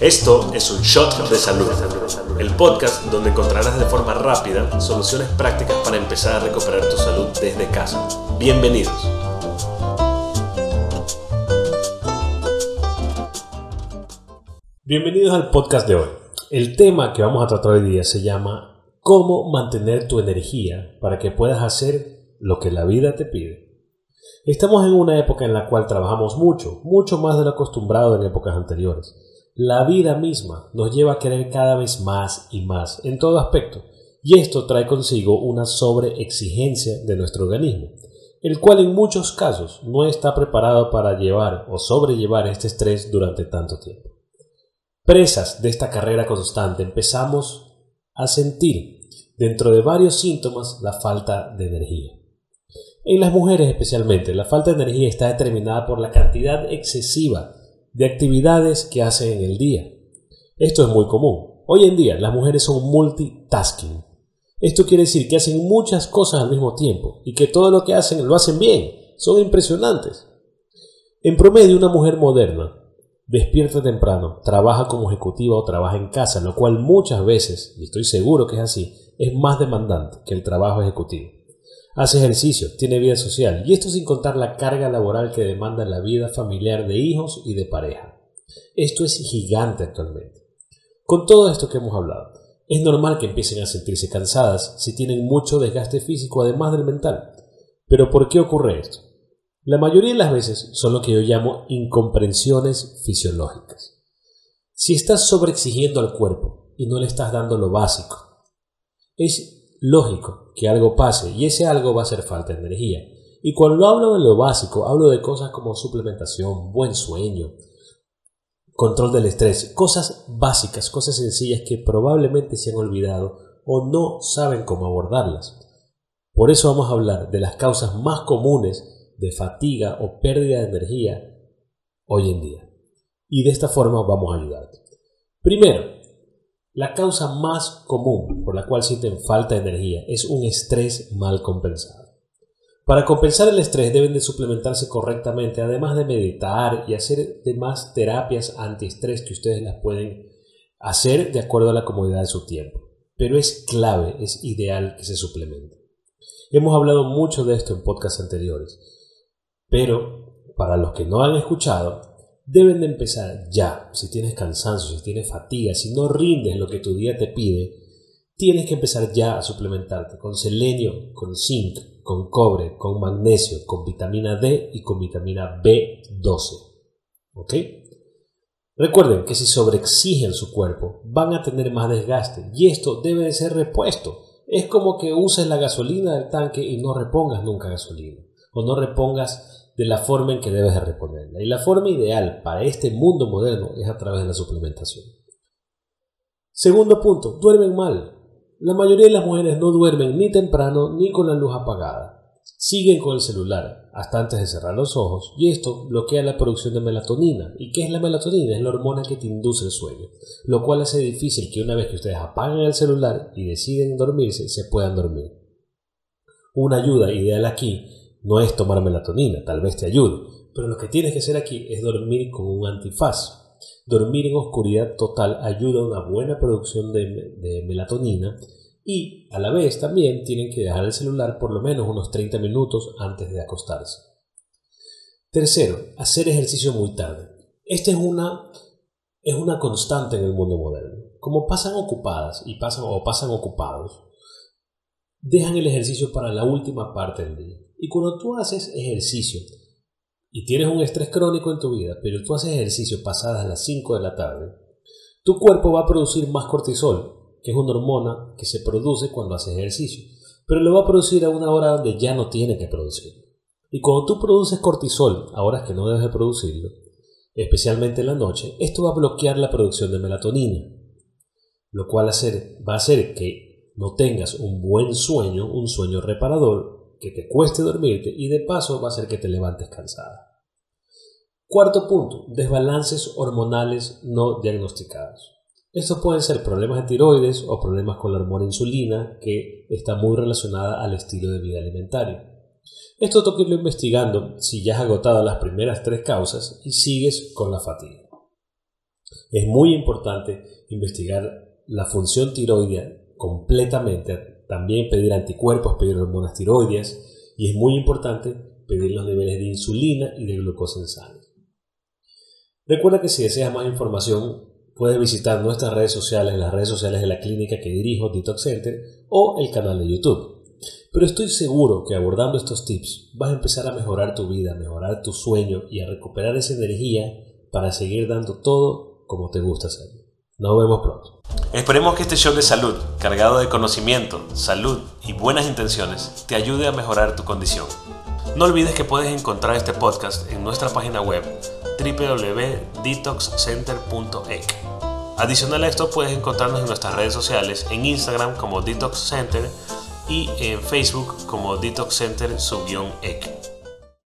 Esto es un shot de salud, el podcast donde encontrarás de forma rápida soluciones prácticas para empezar a recuperar tu salud desde casa. Bienvenidos. Bienvenidos al podcast de hoy. El tema que vamos a tratar hoy día se llama cómo mantener tu energía para que puedas hacer lo que la vida te pide. Estamos en una época en la cual trabajamos mucho, mucho más de lo acostumbrado en épocas anteriores. La vida misma nos lleva a querer cada vez más y más en todo aspecto, y esto trae consigo una sobreexigencia de nuestro organismo, el cual en muchos casos no está preparado para llevar o sobrellevar este estrés durante tanto tiempo. Presas de esta carrera constante empezamos a sentir dentro de varios síntomas la falta de energía. En las mujeres especialmente, la falta de energía está determinada por la cantidad excesiva de actividades que hacen en el día. Esto es muy común. Hoy en día las mujeres son multitasking. Esto quiere decir que hacen muchas cosas al mismo tiempo y que todo lo que hacen lo hacen bien. Son impresionantes. En promedio una mujer moderna despierta temprano, trabaja como ejecutiva o trabaja en casa, lo cual muchas veces, y estoy seguro que es así, es más demandante que el trabajo ejecutivo. Hace ejercicio, tiene vida social, y esto sin contar la carga laboral que demanda la vida familiar de hijos y de pareja. Esto es gigante actualmente. Con todo esto que hemos hablado, es normal que empiecen a sentirse cansadas si tienen mucho desgaste físico además del mental. Pero ¿por qué ocurre esto? La mayoría de las veces son lo que yo llamo incomprensiones fisiológicas. Si estás sobreexigiendo al cuerpo y no le estás dando lo básico, es lógico que algo pase y ese algo va a ser falta de energía. Y cuando hablo de lo básico, hablo de cosas como suplementación, buen sueño, control del estrés, cosas básicas, cosas sencillas que probablemente se han olvidado o no saben cómo abordarlas. Por eso vamos a hablar de las causas más comunes de fatiga o pérdida de energía hoy en día. Y de esta forma vamos a ayudarte. Primero, la causa más común por la cual sienten falta de energía es un estrés mal compensado. Para compensar el estrés deben de suplementarse correctamente, además de meditar y hacer demás terapias antiestrés que ustedes las pueden hacer de acuerdo a la comodidad de su tiempo. Pero es clave, es ideal que se suplemente. Hemos hablado mucho de esto en podcasts anteriores, pero para los que no han escuchado, deben de empezar ya. Si tienes cansancio, si tienes fatiga, si no rindes lo que tu día te pide, tienes que empezar ya a suplementarte con selenio, con zinc, con cobre, con magnesio, con vitamina D y con vitamina B12. ¿Ok? Recuerden que si sobreexigen su cuerpo, van a tener más desgaste y esto debe de ser repuesto. Es como que uses la gasolina del tanque y no repongas nunca gasolina o no repongas de la forma en que debes de reponerla. Y la forma ideal para este mundo moderno es a través de la suplementación. Segundo punto, duermen mal. La mayoría de las mujeres no duermen ni temprano ni con la luz apagada. Siguen con el celular hasta antes de cerrar los ojos y esto bloquea la producción de melatonina. ¿Y qué es la melatonina? Es la hormona que te induce el sueño, lo cual hace difícil que una vez que ustedes apagan el celular y deciden dormirse, se puedan dormir. Una ayuda ideal aquí no es tomar melatonina, tal vez te ayude, pero lo que tienes que hacer aquí es dormir con un antifaz. Dormir en oscuridad total ayuda a una buena producción de, melatonina y a la vez también tienen que dejar el celular por lo menos unos 30 minutos antes de acostarse. Tercero, hacer ejercicio muy tarde. Esta es una, es una constante en el mundo moderno. Como pasan ocupadas y pasan o pasan ocupados, dejan el ejercicio para la última parte del día. Y cuando tú haces ejercicio y tienes un estrés crónico en tu vida, pero tú haces ejercicio pasadas las 5 de la tarde, tu cuerpo va a producir más cortisol, que es una hormona que se produce cuando haces ejercicio, pero lo va a producir a una hora donde ya no tiene que producir. Y cuando tú produces cortisol a horas que no debes de producirlo, especialmente en la noche, esto va a bloquear la producción de melatonina, lo cual va a hacer que no tengas un buen sueño, un sueño reparador, que te cueste dormirte y de paso va a hacer que te levantes cansada. Cuarto punto, desbalances hormonales no diagnosticados. Estos pueden ser problemas de tiroides o problemas con la hormona insulina que está muy relacionada al estilo de vida alimentario. Esto toca irlo investigando si ya has agotado las primeras tres causas y sigues con la fatiga. Es muy importante investigar la función tiroidea completamente, también pedir anticuerpos, pedir hormonas tiroideas y es muy importante pedir los niveles de insulina y de glucosa en sangre. Recuerda que si deseas más información puedes visitar nuestras redes sociales, las redes sociales de la clínica que dirijo, Detox Center, o el canal de YouTube. Pero estoy seguro que abordando estos tips vas a empezar a mejorar tu vida, a mejorar tu sueño y a recuperar esa energía para seguir dando todo como te gusta hacerlo. Nos vemos pronto. Esperemos que este show de salud, cargado de conocimiento, salud y buenas intenciones, te ayude a mejorar tu condición. No olvides que puedes encontrar este podcast en nuestra página web www.detoxcenter.ec. Adicional a esto puedes encontrarnos en nuestras redes sociales, en Instagram como Detox Center y en Facebook como Detox Center-ec.